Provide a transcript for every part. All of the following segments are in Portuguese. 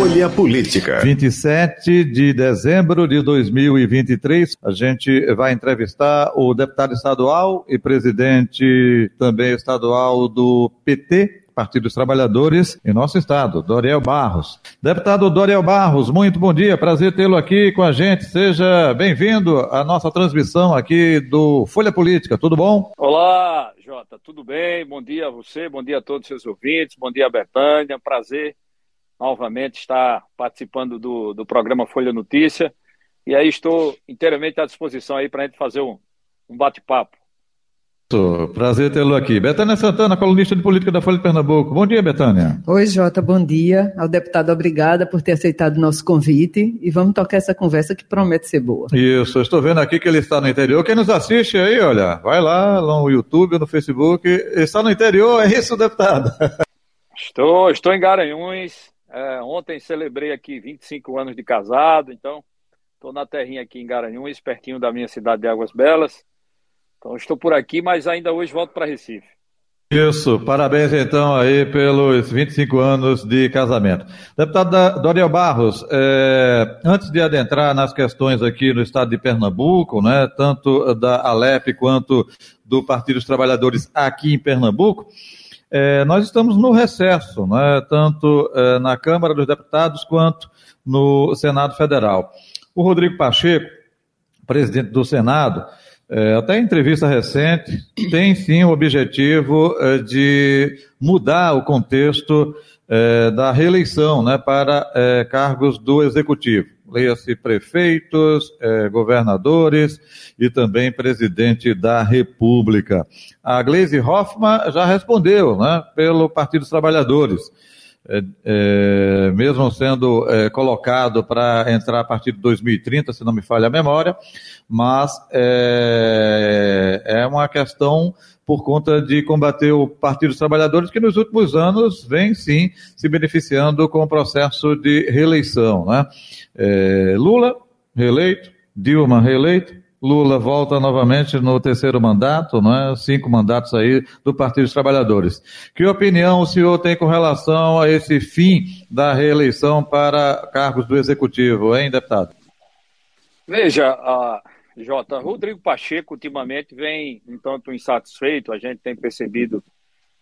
Folha Política. 27 de dezembro de 2023, a gente vai entrevistar o deputado estadual e presidente também estadual do PT, Partido dos Trabalhadores, em nosso estado, Doriel Barros. Deputado Doriel Barros, muito bom dia, prazer tê-lo aqui com a gente. Seja bem-vindo à nossa transmissão aqui do Folha Política, tudo bom? Olá, Jota, tudo bem? Bom dia a você, bom dia a todos os seus ouvintes, bom dia a Betânia, prazer novamente estar participando do, do programa Folha Notícia. E aí estou inteiramente à disposição aí para a gente fazer um, um bate-papo. Prazer tê-lo aqui. Betânia Santana, colunista de política da Folha de Pernambuco. Bom dia, Betânia. Oi, Jota, bom dia. Ao deputado, obrigada por ter aceitado o nosso convite e vamos tocar essa conversa que promete ser boa. Isso, estou vendo aqui que ele está no interior. Quem nos assiste aí, olha, vai lá no YouTube, no Facebook. Está no interior, é isso, deputado? Estou, estou em Garanhuns, é, ontem celebrei aqui 25 anos de casado, então estou na terrinha aqui em Garanhuns, pertinho da minha cidade de Águas Belas. Então estou por aqui, mas ainda hoje volto para Recife. Isso, parabéns então aí pelos 25 anos de casamento. Deputado Doriel Barros, é, antes de adentrar nas questões aqui no estado de Pernambuco, né, tanto da Alep quanto do Partido dos Trabalhadores aqui em Pernambuco, é, nós estamos no recesso, né, tanto é, na Câmara dos Deputados quanto no Senado Federal. O Rodrigo Pacheco, presidente do Senado, é, até em entrevista recente, tem sim o objetivo é, de mudar o contexto é, da reeleição né, para é, cargos do Executivo leia-se prefeitos, eh, governadores e também presidente da República. A Gleisi Hoffmann já respondeu, né, pelo Partido dos Trabalhadores. É, é, mesmo sendo é, colocado para entrar a partir de 2030, se não me falha a memória, mas é, é uma questão por conta de combater o Partido dos Trabalhadores, que nos últimos anos vem sim se beneficiando com o processo de reeleição. Né? É, Lula, reeleito, Dilma, reeleito, Lula volta novamente no terceiro mandato, né? cinco mandatos aí do Partido dos Trabalhadores. Que opinião o senhor tem com relação a esse fim da reeleição para cargos do Executivo, hein, deputado? Veja, a Jota, Rodrigo Pacheco ultimamente vem um tanto insatisfeito, a gente tem percebido,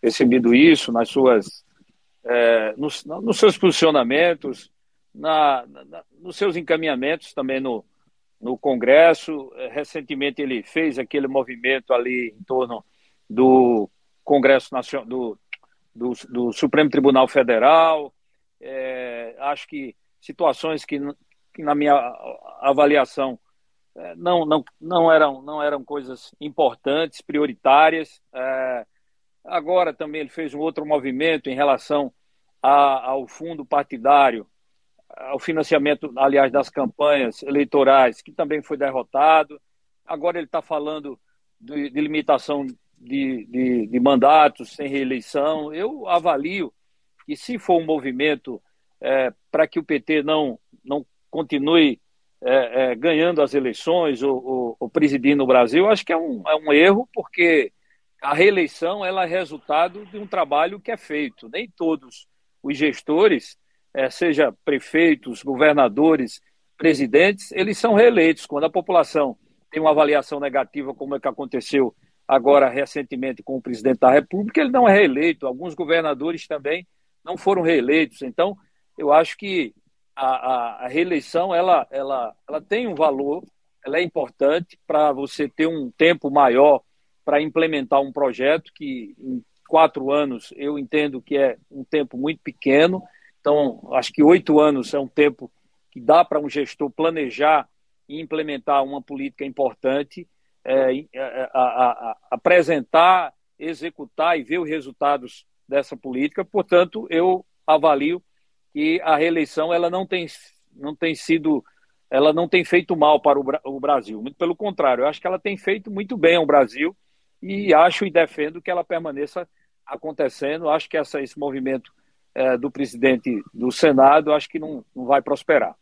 percebido isso nas suas, é, nos, nos, seus posicionamentos, na, na, nos seus encaminhamentos também no, no Congresso. É, recentemente ele fez aquele movimento ali em torno do Congresso Nacional, do, do, do Supremo Tribunal Federal. É, acho que situações que, que, na minha avaliação, não, não, não, eram, não eram coisas importantes, prioritárias. É, agora também ele fez um outro movimento em relação a, ao fundo partidário ao financiamento, aliás, das campanhas eleitorais, que também foi derrotado. Agora ele está falando de, de limitação de, de, de, mandatos sem reeleição. Eu avalio que, se for um movimento é, para que o PT não, não continue é, é, ganhando as eleições ou, ou, ou, presidindo o Brasil, acho que é um, é um erro, porque a reeleição ela é resultado de um trabalho que é feito. Nem todos os gestores é, seja prefeitos, governadores, presidentes, eles são reeleitos. Quando a população tem uma avaliação negativa, como é que aconteceu agora recentemente com o presidente da República, ele não é reeleito. Alguns governadores também não foram reeleitos. Então, eu acho que a, a, a reeleição ela, ela, ela tem um valor, ela é importante para você ter um tempo maior para implementar um projeto que em quatro anos eu entendo que é um tempo muito pequeno então, acho que oito anos é um tempo que dá para um gestor planejar e implementar uma política importante, é, é, é a, a, a, apresentar, executar e ver os resultados dessa política. Portanto, eu avalio que a reeleição ela não tem, não tem sido, ela não tem feito mal para o, Brasil. Muito pelo contrário, eu acho que ela tem feito muito bem ao Brasil e acho e defendo que ela permaneça acontecendo. Acho que essa, esse movimento é, do presidente do Senado, acho que não, não vai prosperar.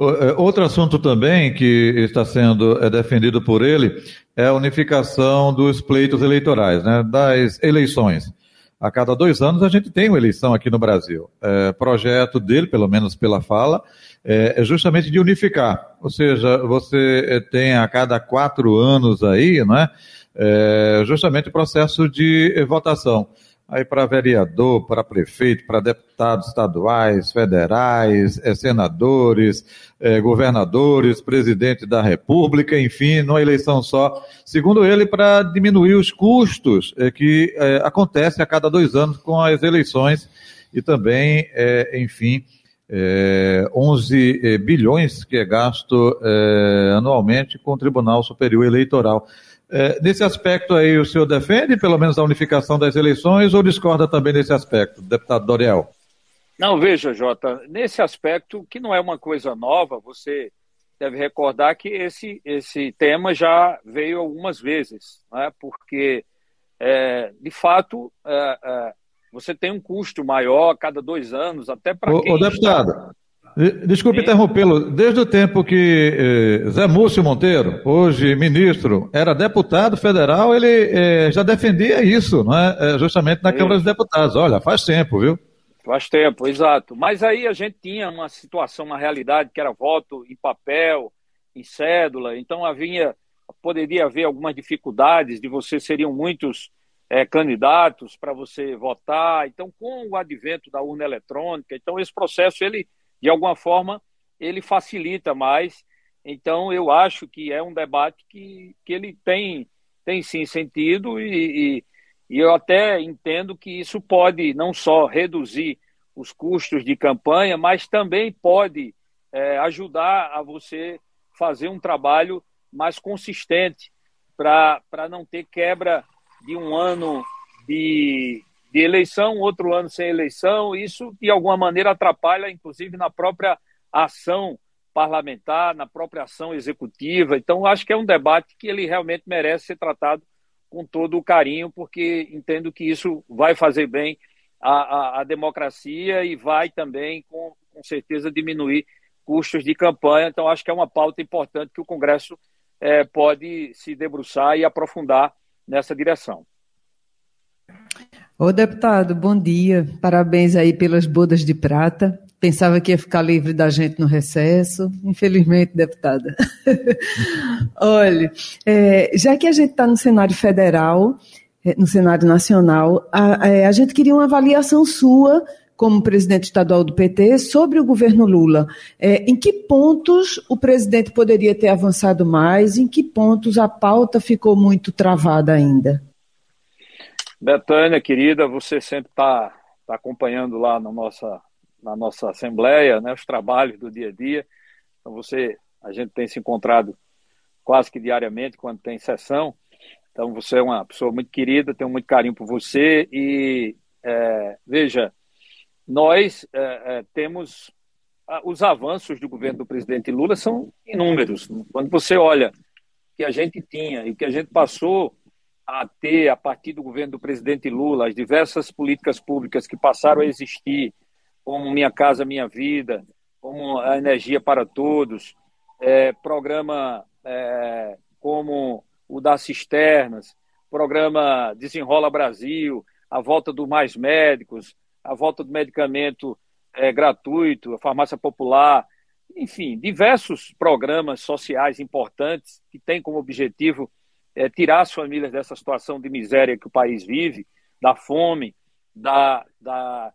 É, outro assunto também que está sendo é, defendido por ele é a unificação dos pleitos eleitorais, né, das eleições. A cada dois anos a gente tem uma eleição aqui no Brasil. É, projeto dele, pelo menos pela fala, é, é justamente de unificar. Ou seja, você é, tem a cada quatro anos aí, não é? é justamente o processo de votação aí para vereador, para prefeito, para deputados estaduais, federais, é, senadores, é, governadores, presidente da República, enfim, numa eleição só. Segundo ele, para diminuir os custos é, que é, acontecem a cada dois anos com as eleições e também, é, enfim, é, 11 bilhões que é gasto anualmente com o Tribunal Superior Eleitoral. É, nesse aspecto aí, o senhor defende pelo menos a unificação das eleições ou discorda também nesse aspecto, deputado Doriel? Não, veja, Jota, nesse aspecto, que não é uma coisa nova, você deve recordar que esse, esse tema já veio algumas vezes, né? porque, é, de fato, é, é você tem um custo maior a cada dois anos, até para quem... Ô, deputado. Desculpe interrompê-lo. Desde o tempo que eh, Zé Múcio Monteiro, hoje ministro, era deputado federal, ele eh, já defendia isso, não é? Eh, justamente na. Câmara dos Deputados. Olha, faz tempo, viu? Faz tempo, exato. Mas aí a gente tinha uma situação, uma realidade que era voto em papel, em cédula, então havia, poderia haver algumas dificuldades de você, seriam muitos é, candidatos para você votar. Então, com o advento da urna eletrônica, então esse processo ele de alguma forma, ele facilita mais. Então, eu acho que é um debate que, que ele tem, tem sim sentido e, e, e eu até entendo que isso pode não só reduzir os custos de campanha, mas também pode é, ajudar a você fazer um trabalho mais consistente para não ter quebra de um ano de, de eleição, outro ano sem eleição, isso de alguma maneira atrapalha, inclusive, na própria ação parlamentar, na própria ação executiva. Então, acho que é um debate que ele realmente merece ser tratado com todo o carinho, porque entendo que isso vai fazer bem à, à, à democracia e vai também, com, com certeza, diminuir custos de campanha. Então, acho que é uma pauta importante que o Congresso é, pode se debruçar e aprofundar nessa direção. Ô deputado, bom dia. Parabéns aí pelas bodas de prata. Pensava que ia ficar livre da gente no recesso. Infelizmente, deputada. Olha, é, já que a gente está no cenário federal, é, no cenário nacional, a, é, a gente queria uma avaliação sua como presidente estadual do PT sobre o governo Lula. É, em que pontos o presidente poderia ter avançado mais? Em que pontos a pauta ficou muito travada ainda? Betânia, querida, você sempre está tá acompanhando lá na nossa, na nossa assembleia, né, os trabalhos do dia a dia. Então você, a gente tem se encontrado quase que diariamente quando tem sessão. Então você é uma pessoa muito querida, tenho muito carinho por você e é, veja, nós é, é, temos os avanços do governo do presidente Lula são inúmeros. Quando você olha que a gente tinha e que a gente passou a ter, a partir do governo do presidente Lula, as diversas políticas públicas que passaram a existir, como Minha Casa Minha Vida, como a Energia para Todos, é, programa é, como o das cisternas, programa Desenrola Brasil, a volta do Mais Médicos, a volta do medicamento é, gratuito, a farmácia popular, enfim, diversos programas sociais importantes que têm como objetivo é, tirar as famílias dessa situação de miséria que o país vive, da fome, da, da,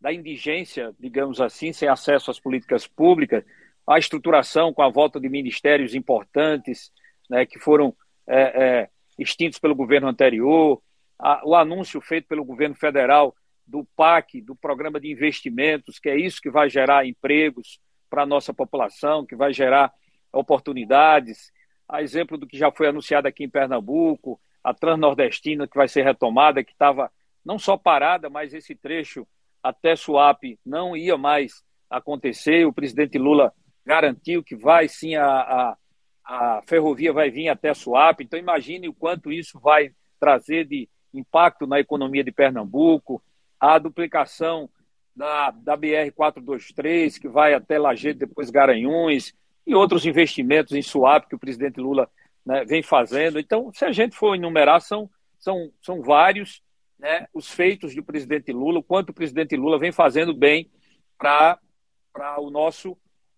da indigência, digamos assim, sem acesso às políticas públicas, a estruturação com a volta de ministérios importantes né, que foram é, é, extintos pelo governo anterior, a, o anúncio feito pelo governo federal do PAC, do Programa de Investimentos, que é isso que vai gerar empregos para a nossa população, que vai gerar oportunidades, a exemplo do que já foi anunciado aqui em Pernambuco, a Transnordestina que vai ser retomada, que estava não só parada, mas esse trecho até Suape não ia mais acontecer. O presidente Lula garantiu que vai sim a, a, a ferrovia vai vir até Suape. Então imagine o quanto isso vai trazer de impacto na economia de Pernambuco, a duplicação da, da BR-423, que vai até Lajeado, depois Garanhuns, e outros investimentos em Suape que o presidente Lula né, vem fazendo. Então, se a gente for enumerar, são, são, são vários né, os feitos do presidente Lula, o quanto o presidente Lula vem fazendo bem para o nosso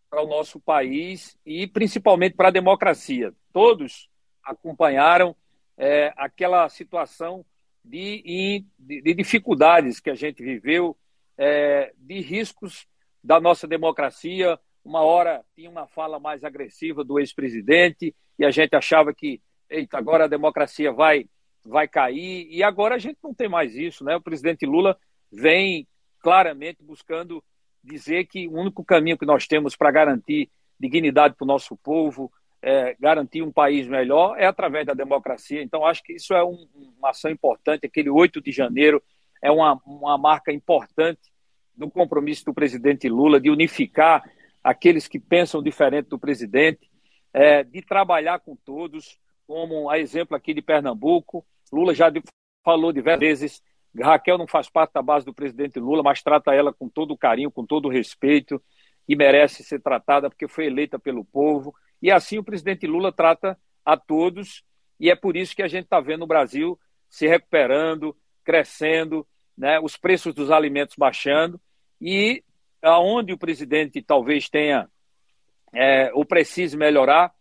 para o nosso país e principalmente para a democracia. Todos acompanharam é, aquela situação de, de, de, dificuldades que a gente viveu, é, de riscos da nossa democracia. Uma hora tinha uma fala mais agressiva do ex-presidente e a gente achava que, eita, agora a democracia vai, vai cair. E agora a gente não tem mais isso, né? O presidente Lula vem claramente buscando dizer que o único caminho que nós temos para garantir dignidade para o nosso povo, é, garantir um país melhor, é através da democracia. Então, acho que isso é um, uma ação importante. Aquele 8 de janeiro é uma, uma marca importante do compromisso do presidente Lula de unificar aqueles que pensam diferente do presidente, é, de trabalhar com todos, como a exemplo aqui de Pernambuco. Lula já falou diversas vezes Raquel não faz parte da base do presidente Lula, mas trata ela com todo o carinho, com todo o respeito e merece ser tratada porque foi eleita pelo povo. E assim o presidente Lula trata a todos, e é por isso que a gente está vendo o Brasil se recuperando, crescendo, né, os preços dos alimentos baixando, e aonde o presidente talvez tenha é, ou precise melhorar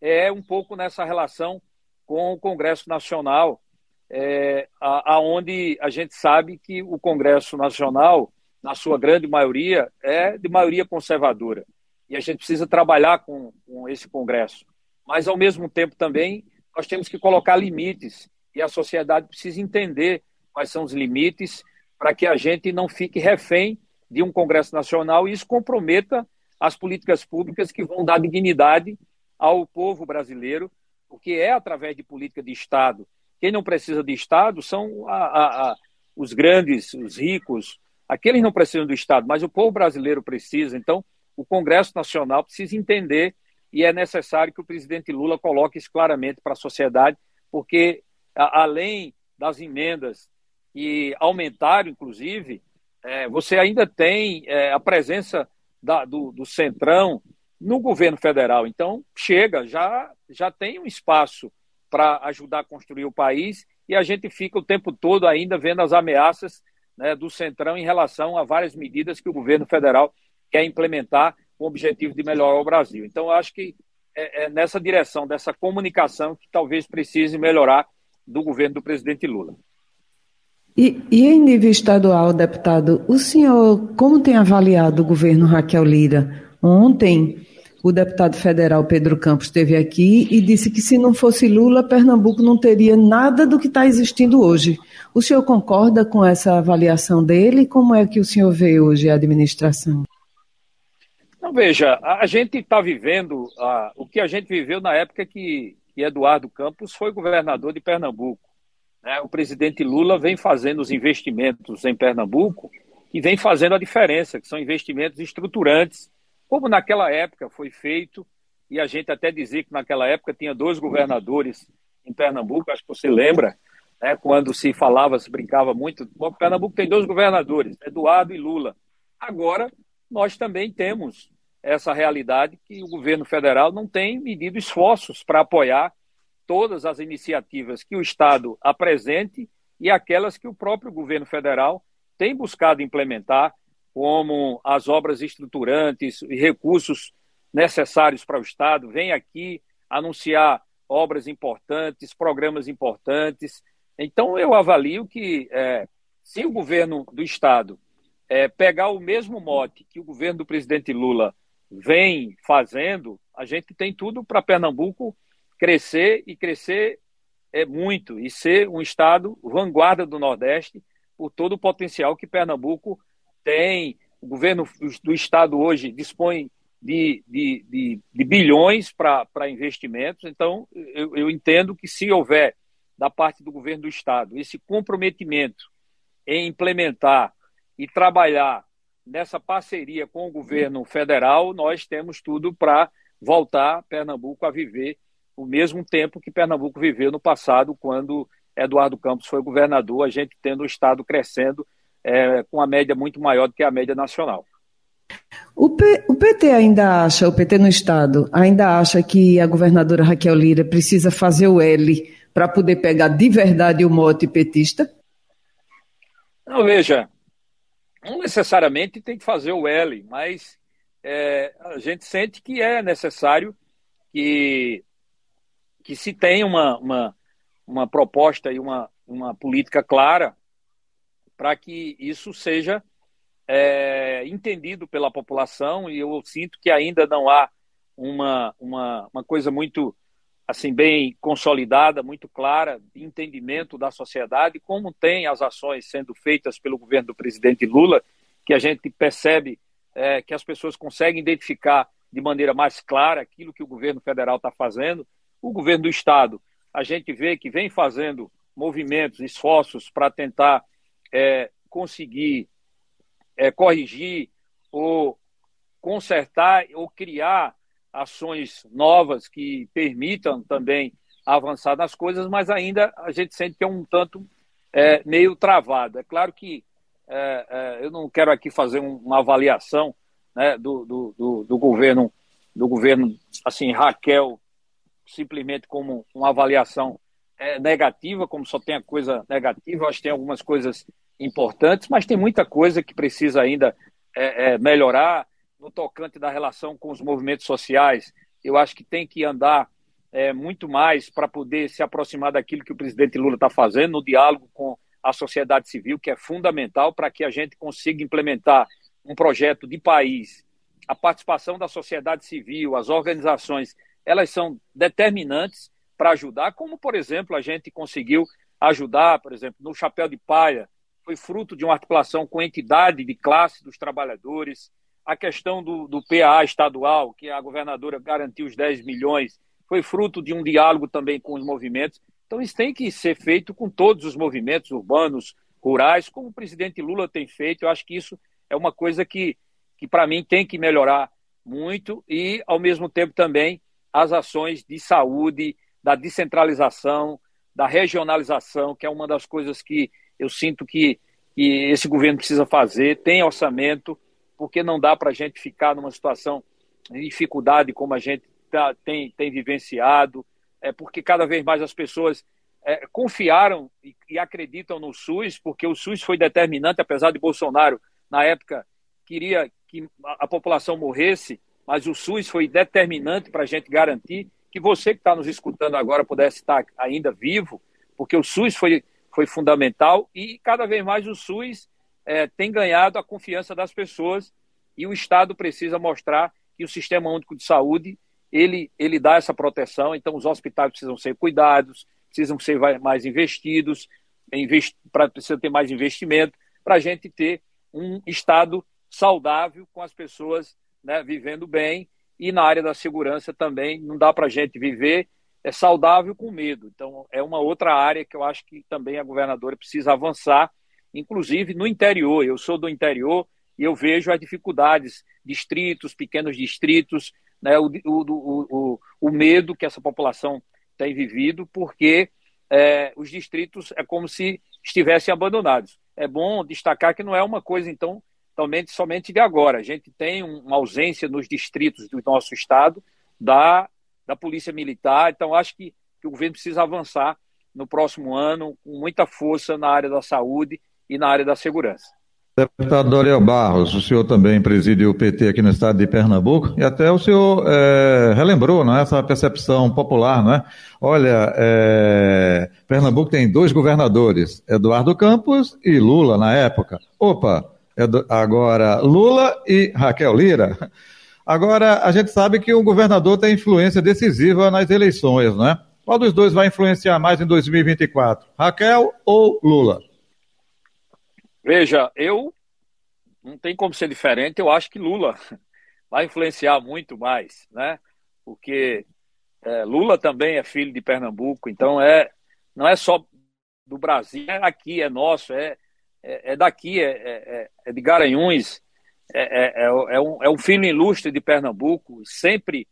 é um pouco nessa relação com o Congresso Nacional, é, aonde a, a gente sabe que o Congresso Nacional, na sua grande maioria, é de maioria conservadora. E a gente precisa trabalhar com, com esse Congresso. Mas, ao mesmo tempo, também, nós temos que colocar limites. E a sociedade precisa entender quais são os limites para que a gente não fique refém de um Congresso Nacional e isso comprometa as políticas públicas que vão dar dignidade ao povo brasileiro, porque é através de política de Estado quem não precisa de Estado são a, a, a, os grandes, os ricos. Aqueles não precisam do Estado, mas o povo brasileiro precisa. Então, o Congresso Nacional precisa entender e é necessário que o presidente Lula coloque isso claramente para a sociedade, porque além das emendas que aumentaram, inclusive, é, você ainda tem é, a presença da, do, do Centrão no governo federal. Então, chega, já, já tem um espaço para ajudar a construir o país e a gente fica o tempo todo ainda vendo as ameaças né, do Centrão em relação a várias medidas que o governo federal quer implementar com o objetivo de melhorar o Brasil. Então, acho que é, é nessa direção, dessa comunicação, que talvez precise melhorar do governo do presidente Lula. E, e, em nível estadual, deputado, o senhor como tem avaliado o governo Raquel Lira? Ontem, o deputado federal Pedro Campos esteve aqui e disse que se não fosse Lula, Pernambuco não teria nada do que está existindo hoje. O senhor concorda com essa avaliação dele? Como é que o senhor vê hoje a administração? Não, veja, a gente está vivendo o que a gente viveu na época que, que Eduardo Campos foi governador de Pernambuco. Né? O presidente Lula vem fazendo os investimentos em Pernambuco e vem fazendo a diferença, que são investimentos estruturantes como naquela época foi feito, e a gente até dizia que naquela época tinha dois governadores em Pernambuco, acho que você lembra, né, quando se falava, se brincava muito. Bom, Pernambuco tem dois governadores, Eduardo e Lula. Agora, nós também temos essa realidade que o governo federal não tem medido esforços para apoiar todas as iniciativas que o Estado apresente e aquelas que o próprio governo federal tem buscado implementar como as obras estruturantes e recursos necessários para o Estado, vem aqui anunciar obras importantes, programas importantes. Então, eu avalio que, é, se o governo do Estado é, pegar o mesmo mote que o governo do presidente Lula vem fazendo, a gente tem tudo para Pernambuco crescer e crescer é, muito e ser um Estado vanguarda do Nordeste por todo o potencial que Pernambuco tem, o governo do Estado hoje dispõe de, de, de, de bilhões para investimentos, então eu, eu entendo que se houver da parte do governo do Estado esse comprometimento em implementar e trabalhar nessa parceria com o governo federal, nós temos tudo para voltar Pernambuco a viver o mesmo tempo que Pernambuco viveu no passado, quando Eduardo Campos foi governador, a gente tendo o Estado crescendo é, com uma média muito maior do que a média nacional. O, P, o, PT ainda acha, o PT no Estado, ainda acha que a governadora Raquel Lira precisa fazer o L para poder pegar de verdade o mote petista? Não, veja, não necessariamente tem que fazer o L, mas é, a gente sente que é necessário que, que se tenha uma, uma, uma proposta e uma, uma política clara para que isso seja é, entendido pela população e eu sinto que ainda não há uma, uma, uma coisa muito assim bem consolidada, muito clara de entendimento da sociedade, como tem as ações sendo feitas pelo governo do presidente Lula, que a gente percebe é, que as pessoas conseguem identificar de maneira mais clara aquilo que o governo federal está fazendo. O governo do estado, a gente vê que vem fazendo movimentos, esforços para tentar é, conseguir é, corrigir ou consertar ou criar ações novas que permitam também avançar nas coisas, mas ainda a gente sente que é um tanto é, meio travado. É claro que é, é, eu não quero aqui fazer um, uma avaliação né, do, do, do, do, governo, do governo, assim, Raquel, simplesmente como uma avaliação é, negativa, como só tem a coisa negativa. Eu acho que tem algumas coisas importantes, mas tem muita coisa que precisa ainda é, é, melhorar no tocante da relação com os movimentos sociais. Eu acho que tem que andar é, muito mais para poder se aproximar daquilo que o presidente Lula está fazendo, no diálogo com a sociedade civil, que é fundamental para que a gente consiga implementar um projeto de país. A participação da sociedade civil, as organizações, elas são determinantes para ajudar, como, por exemplo, a gente conseguiu ajudar, por exemplo, no Chapéu de Palha, foi fruto de uma articulação com a entidade de classe dos trabalhadores, a questão do, do PA estadual, que a governadora garantiu os 10 milhões, foi fruto de um diálogo também com os movimentos. Então, isso tem que ser feito com todos os movimentos urbanos, rurais, como o presidente Lula tem feito. Eu acho que isso é uma coisa que, que para mim, tem que melhorar muito e, ao mesmo tempo, também as ações de saúde, da descentralização, da regionalização, que é uma das coisas que eu sinto que, que esse governo precisa fazer, tem orçamento, porque não dá para a gente ficar numa situação de dificuldade como a gente tá, tem, tem vivenciado, é porque cada vez mais as pessoas é, confiaram e, e, acreditam no SUS, porque o SUS foi determinante, apesar de Bolsonaro, na época, queria que a, a população morresse, mas o SUS foi determinante para a gente garantir que você que está nos escutando agora pudesse estar ainda vivo, porque o SUS foi foi fundamental e cada vez mais o SUS é, tem ganhado a confiança das pessoas e o Estado precisa mostrar que o Sistema Único de Saúde ele, ele dá essa proteção, então os hospitais precisam ser cuidados, precisam ser mais investidos, invest, pra, precisa ter mais investimento para a gente ter um Estado saudável com as pessoas né, vivendo bem e na área da segurança também não dá para a gente viver é saudável com medo. Então, é uma outra área que eu acho que também a governadora precisa avançar, inclusive no interior. Eu sou do interior e eu vejo as dificuldades, distritos, pequenos distritos, né, o, o, o, o medo que essa população tem vivido, porque é, os distritos é como se estivessem abandonados. É bom destacar que não é uma coisa, então, somente, somente de agora. A gente tem uma ausência nos distritos do nosso estado da da Polícia Militar. Então, acho que, que o governo precisa avançar no próximo ano com muita força na área da saúde e na área da segurança. Deputado Doriel Barros, o senhor também preside o PT aqui no estado de Pernambuco e até o senhor é, relembrou não é, essa percepção popular, não é? Olha, é, Pernambuco tem dois governadores, Eduardo Campos e Lula na época. Opa, agora Lula e Raquel Lira. Agora, a gente sabe que o governador tem influência decisiva nas eleições, não é? Qual dos dois vai influenciar mais em 2024? Raquel ou Lula? Veja, eu não tem como ser diferente. Eu acho que Lula vai influenciar muito mais, né? Porque é, Lula também é filho de Pernambuco, então é não é só do Brasil, é aqui, é nosso, é, é, é daqui, é, é, é de Garanhuns, é, é, é, é, um, é um filho ilustre de Pernambuco, sempre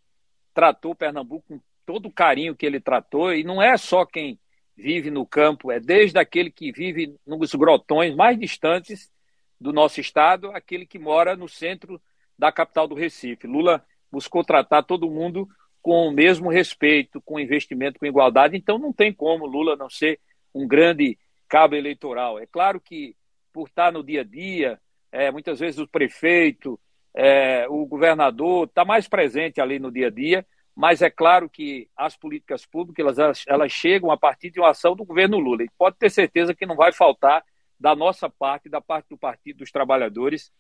tratou Pernambuco com todo o carinho que ele tratou, e não é só quem vive no campo, é desde aquele que vive nos grotões mais distantes do nosso estado, aquele que mora no centro da capital do Recife. Lula buscou tratar todo mundo com o mesmo respeito, com investimento, com igualdade, então não tem como Lula não ser um grande cabo eleitoral. É claro que por estar no dia a dia, é, muitas vezes o prefeito, é, o governador está mais presente ali no dia a dia, mas é claro que as políticas públicas elas, elas chegam a partir de uma ação do governo Lula. E pode ter certeza que não vai faltar da nossa parte, da parte do Partido dos Trabalhadores,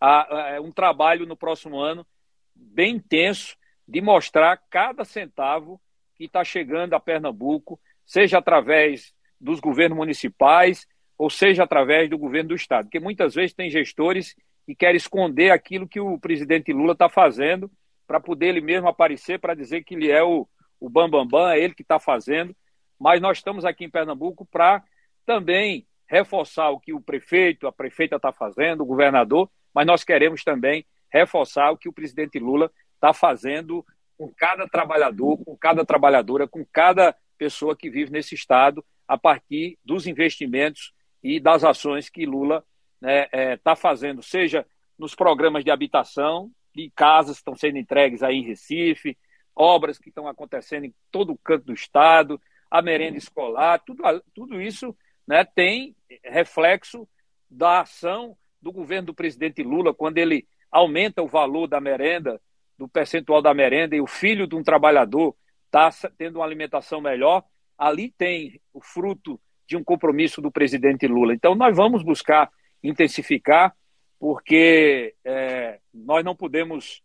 a, a, um trabalho no próximo ano bem intenso de mostrar cada centavo que está chegando a Pernambuco, seja através dos governos municipais ou seja através do governo do Estado. Porque muitas vezes tem gestores que querem esconder aquilo que o presidente Lula está fazendo para poder ele mesmo aparecer para dizer que ele é o, o bambambam, bam, bam, é ele que está fazendo. Mas nós estamos aqui em Pernambuco para também reforçar o que o prefeito, a prefeita está fazendo, o governador, mas nós queremos também reforçar o que o presidente Lula está fazendo com cada trabalhador, com cada trabalhadora, com cada pessoa que vive nesse estado, a partir dos investimentos e das ações que Lula está né, é, tá fazendo, seja nos programas de habitação, de casas que estão sendo entregues aí em Recife, obras que estão acontecendo em todo o canto do estado, a merenda escolar, tudo, tudo isso né, tem reflexo da ação do governo do presidente Lula, quando ele aumenta o valor da merenda, do percentual da merenda, e o filho de um trabalhador está tendo uma alimentação melhor, ali tem o fruto de um compromisso do presidente Lula. Então, nós vamos buscar intensificar porque é, nós não podemos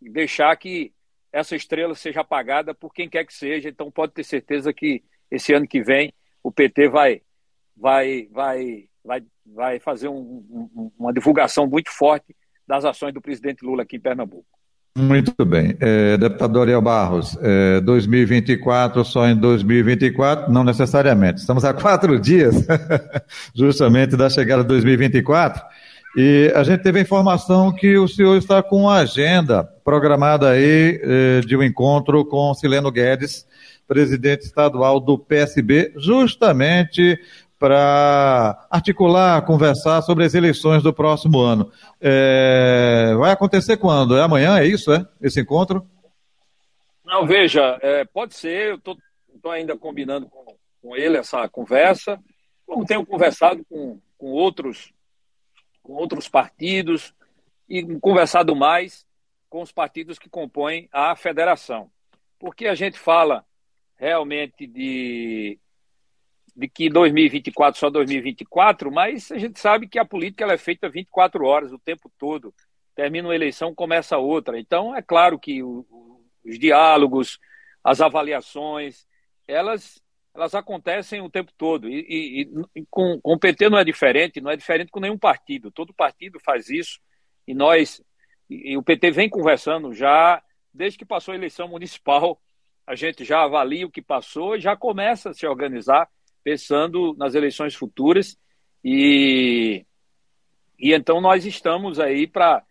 deixar que essa estrela seja apagada por quem quer que seja. Então pode ter certeza que esse ano que vem o PT vai vai vai vai, vai fazer um, um, uma divulgação muito forte das ações do presidente Lula aqui em Pernambuco. Muito bem. É, deputado Ariel Barros, é, 2024, só em 2024? Não necessariamente. Estamos há quatro dias, justamente, da chegada de 2024. E a gente teve a informação que o senhor está com uma agenda programada aí eh, de um encontro com Sileno Guedes, presidente estadual do PSB, justamente para articular, conversar sobre as eleições do próximo ano. É, vai acontecer quando? É amanhã, é isso, é? Esse encontro? Não, veja, é, pode ser, eu estou ainda combinando com, com ele essa conversa, como tenho conversado com, com outros com outros partidos e conversado mais com os partidos que compõem a federação. Porque a gente fala realmente de, que 2024 só 2024, mas a gente sabe que a política ela é feita 24 horas o tempo todo. Termina uma eleição, começa outra. Então, é claro que o, os diálogos, as avaliações, elas elas acontecem o tempo todo. E, e, e com, com, o PT não é diferente, não é diferente com nenhum partido. Todo partido faz isso. E nós, e, o PT vem conversando já, desde que passou a eleição municipal, a gente já avalia o que passou e já começa a se organizar pensando nas eleições futuras. E, e então nós estamos aí para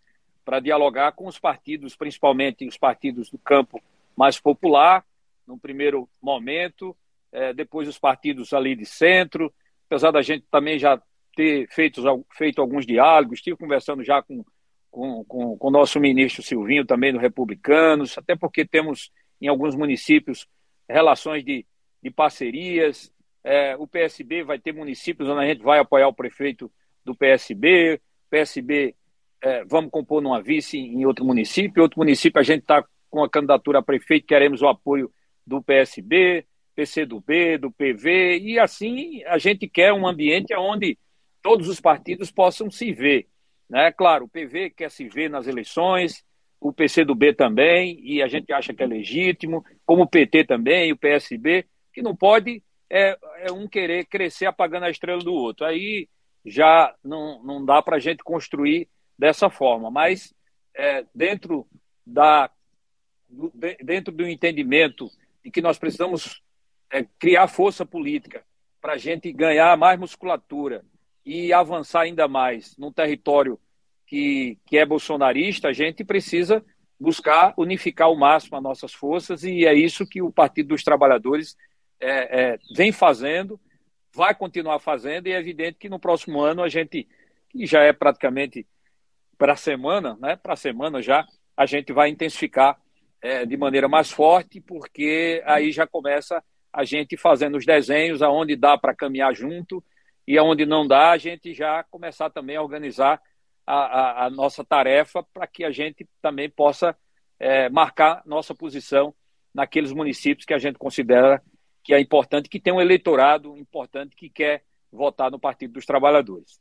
dialogar com os partidos, principalmente os partidos do campo mais popular, no primeiro momento, é, depois os partidos ali de centro, apesar da gente também já ter feito, feito alguns diálogos, estive conversando já com, com, com, com o nosso ministro Silvinho, também do Republicanos, até porque temos em alguns municípios relações de, de parcerias. É, o PSB vai ter municípios onde a gente vai apoiar o prefeito do PSB, PSB é, vamos compor numa vice em outro município, outro município a gente está com a candidatura a prefeito, queremos o apoio do PSB, PCdoB, do PV, e assim a gente quer um ambiente onde todos os partidos possam se ver. Né? Claro, o PV quer se ver nas eleições, o PCdoB também, e a gente acha que é legítimo, como o PT também, o PSB, que não pode é, é um querer crescer apagando a estrela do outro. Aí já não, não dá para a gente construir dessa forma, mas é, dentro, da, dentro do entendimento de que nós precisamos é, criar força política para a gente ganhar mais musculatura e avançar ainda mais num território que, que é bolsonarista, a gente precisa buscar unificar ao máximo as nossas forças e é isso que o Partido dos Trabalhadores é, é, vem fazendo, vai continuar fazendo, e é evidente que no próximo ano a gente, que já é praticamente para a semana, né, para a semana já, a gente vai intensificar é, de maneira mais forte, porque aí já começa a gente fazendo os desenhos aonde dá para caminhar junto e aonde não dá, a gente já começar também a organizar a, a, a nossa tarefa para que a gente também possa é, marcar nossa posição naqueles municípios que a gente considera que é importante, que tem um eleitorado importante que quer votar no Partido dos Trabalhadores.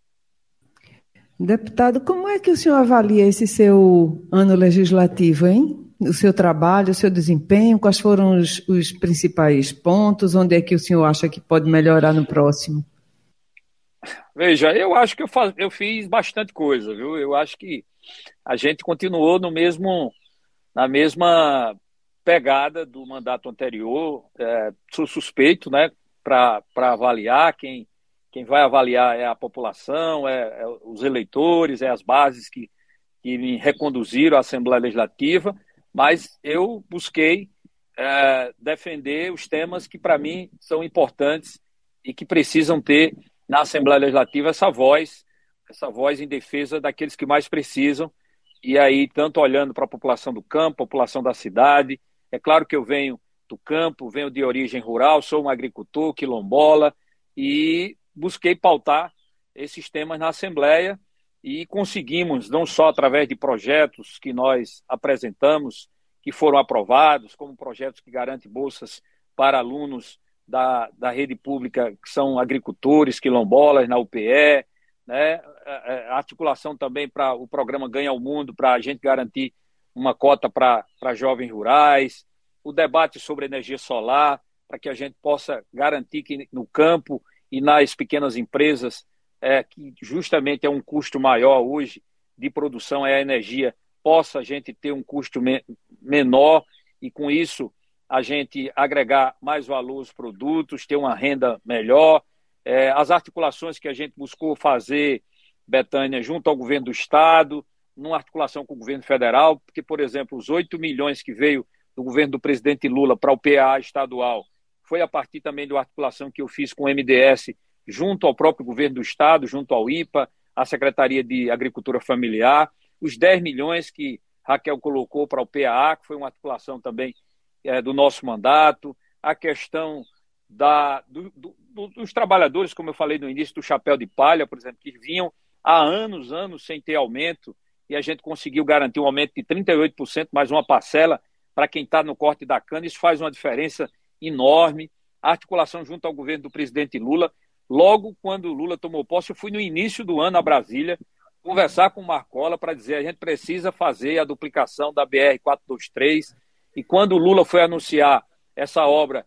Deputado, como é que o senhor avalia esse seu ano legislativo, hein? O seu trabalho, o seu desempenho, quais foram os, os principais pontos? Onde é que o senhor acha que pode melhorar no próximo? Veja, eu acho que eu, faz, eu fiz bastante coisa, viu? Eu acho que a gente continuou no mesmo, na mesma pegada do mandato anterior. É, sou suspeito, né, para avaliar. Quem, quem vai avaliar é a população, é, é, os eleitores, é as bases que, que me reconduziram à Assembleia Legislativa. Mas eu busquei é, defender os temas que, para mim, são importantes e que precisam ter na Assembleia Legislativa essa voz, essa voz em defesa daqueles que mais precisam. E aí, tanto olhando para a população do campo, população da cidade, é claro que eu venho do campo, venho de origem rural, sou um agricultor, quilombola, e busquei pautar esses temas na Assembleia e conseguimos, não só através de projetos que nós apresentamos, que foram aprovados, como projetos que garantem bolsas para alunos da, da rede pública, que são agricultores, quilombolas, na UPE, né? articulação também para o programa Ganha o Mundo, para a gente garantir uma cota para jovens rurais, o debate sobre energia solar, para que a gente possa garantir que no campo e nas pequenas empresas, é, que justamente é um custo maior hoje de produção, é a energia, possa a gente ter um custo me menor e com isso a gente agregar mais valor aos produtos, ter uma renda melhor. É, as articulações que a gente buscou fazer, Betânia, junto ao governo do Estado, numa articulação com o governo federal, porque, por exemplo, os 8 milhões que veio do governo do presidente Lula para o PA estadual foi a partir também de uma articulação que eu fiz com o MDS junto ao próprio governo do estado, junto ao IPA, a Secretaria de Agricultura Familiar, os 10 milhões que Raquel colocou para o PA, que foi uma articulação também é, do nosso mandato, a questão da, do, do, dos trabalhadores, como eu falei no início, do chapéu de palha, por exemplo, que vinham há anos, anos sem ter aumento, e a gente conseguiu garantir um aumento de 38%, mais uma parcela para quem está no corte da cana. Isso faz uma diferença enorme. A articulação junto ao governo do presidente Lula. Logo quando Lula tomou posse, eu fui no início do ano a Brasília conversar com o Marcola para dizer a gente precisa fazer a duplicação da BR-423. E quando o Lula foi anunciar essa obra,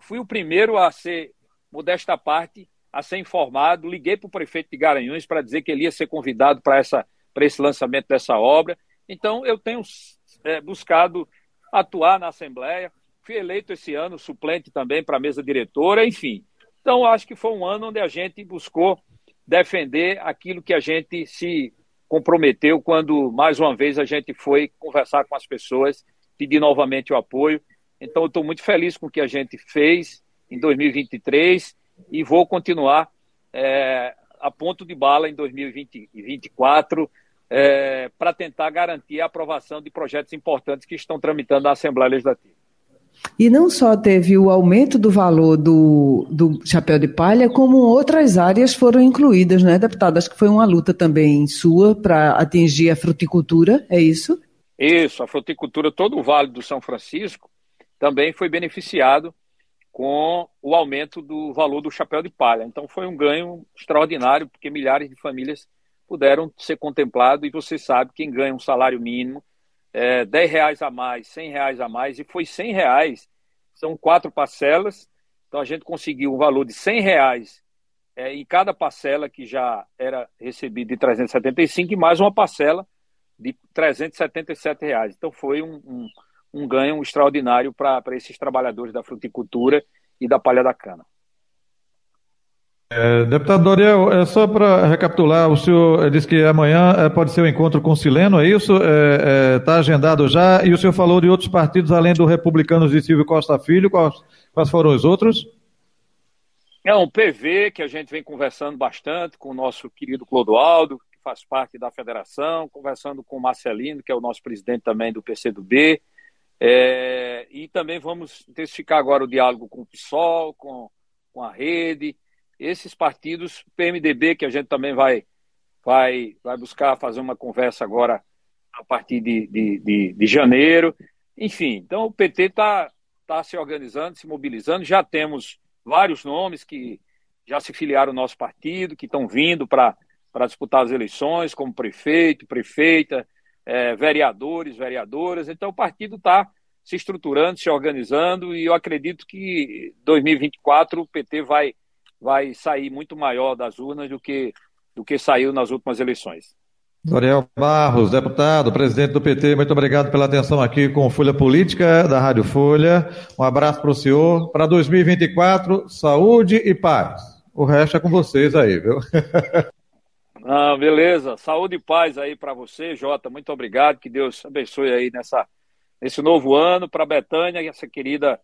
fui o primeiro a ser, modesta parte, a ser informado. Liguei para o prefeito de Garanhuns para dizer que ele ia ser convidado para essa para esse lançamento dessa obra. Então, eu tenho é, buscado atuar na Assembleia. Fui eleito esse ano suplente também para a mesa diretora, enfim. Então, acho que foi um ano onde a gente buscou defender aquilo que a gente se comprometeu quando, mais uma vez, a gente foi conversar com as pessoas, pedir novamente o apoio. Então, eu estou muito feliz com o que a gente fez em 2023 e vou continuar é, a ponto de bala em 2024 é, para tentar garantir a aprovação de projetos importantes que estão tramitando na Assembleia Legislativa. E não só teve o aumento do valor do, do chapéu de palha, como outras áreas foram incluídas, né, deputada? Acho que foi uma luta também sua para atingir a fruticultura, é isso? Isso, a fruticultura, todo o Vale do São Francisco também foi beneficiado com o aumento do valor do chapéu de palha. Então foi um ganho extraordinário, porque milhares de famílias puderam ser contemplados, e você sabe, quem ganha um salário mínimo, é, 10 reais a mais, 100 reais a mais, e foi 100 reais, são quatro parcelas, então a gente conseguiu um valor de 100 reais é, em cada parcela que já era recebida de 375 e mais uma parcela de 377 reais. Então foi um, um, um ganho extraordinário para esses trabalhadores da fruticultura e da palha da cana. É, deputado Doriel, é só para recapitular, o senhor disse que amanhã é, pode ser o um encontro com o Sileno, é isso? Está é, é tá agendado já? E o senhor falou de outros partidos, além do Republicanos de Silvio Costa Filho, quais, quais foram os outros? É um PV que a gente vem conversando bastante com o nosso querido Clodoaldo, que faz parte da federação, conversando com o Marcelino, que é o nosso presidente também do PCdoB, é, e também vamos intensificar agora o diálogo com o PSOL, com, com a rede, esses partidos, PMDB, que a gente também vai, vai, vai buscar fazer uma conversa agora a partir de, de, de, de janeiro. Enfim, então o PT está tá se organizando, se mobilizando. Já temos vários nomes que já se filiaram ao nosso partido, que estão vindo para disputar as eleições, como prefeito, prefeita, é, vereadores, vereadoras. Então o partido está se estruturando, se organizando, e eu acredito que 2024 o PT vai vai sair muito maior das urnas do que, do que saiu nas últimas eleições. Doriel Barros, deputado, presidente do PT, muito obrigado pela atenção aqui com Folha Política da Rádio Folha. Um abraço para o senhor. Para 2024, saúde e paz. O resto é com vocês aí, viu? Ah, beleza. Saúde e paz aí para você, Jota. Muito obrigado. Que Deus abençoe aí nessa, nesse novo ano. Para Betânia, essa querida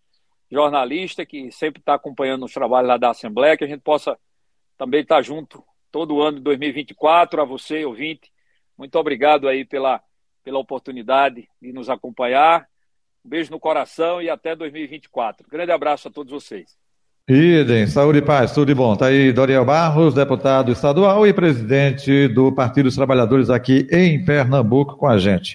jornalista que sempre está acompanhando os trabalhos lá da Assembleia, que a gente possa também estar tá junto todo ano de 2024. A você, ouvinte, muito obrigado aí pela, pela oportunidade de nos acompanhar. Um beijo no coração e até 2024. Grande abraço a todos vocês. Idem, saúde e paz, tudo de bom. Está aí Doriel Barros, deputado estadual e presidente do Partido dos Trabalhadores aqui em Pernambuco com a gente.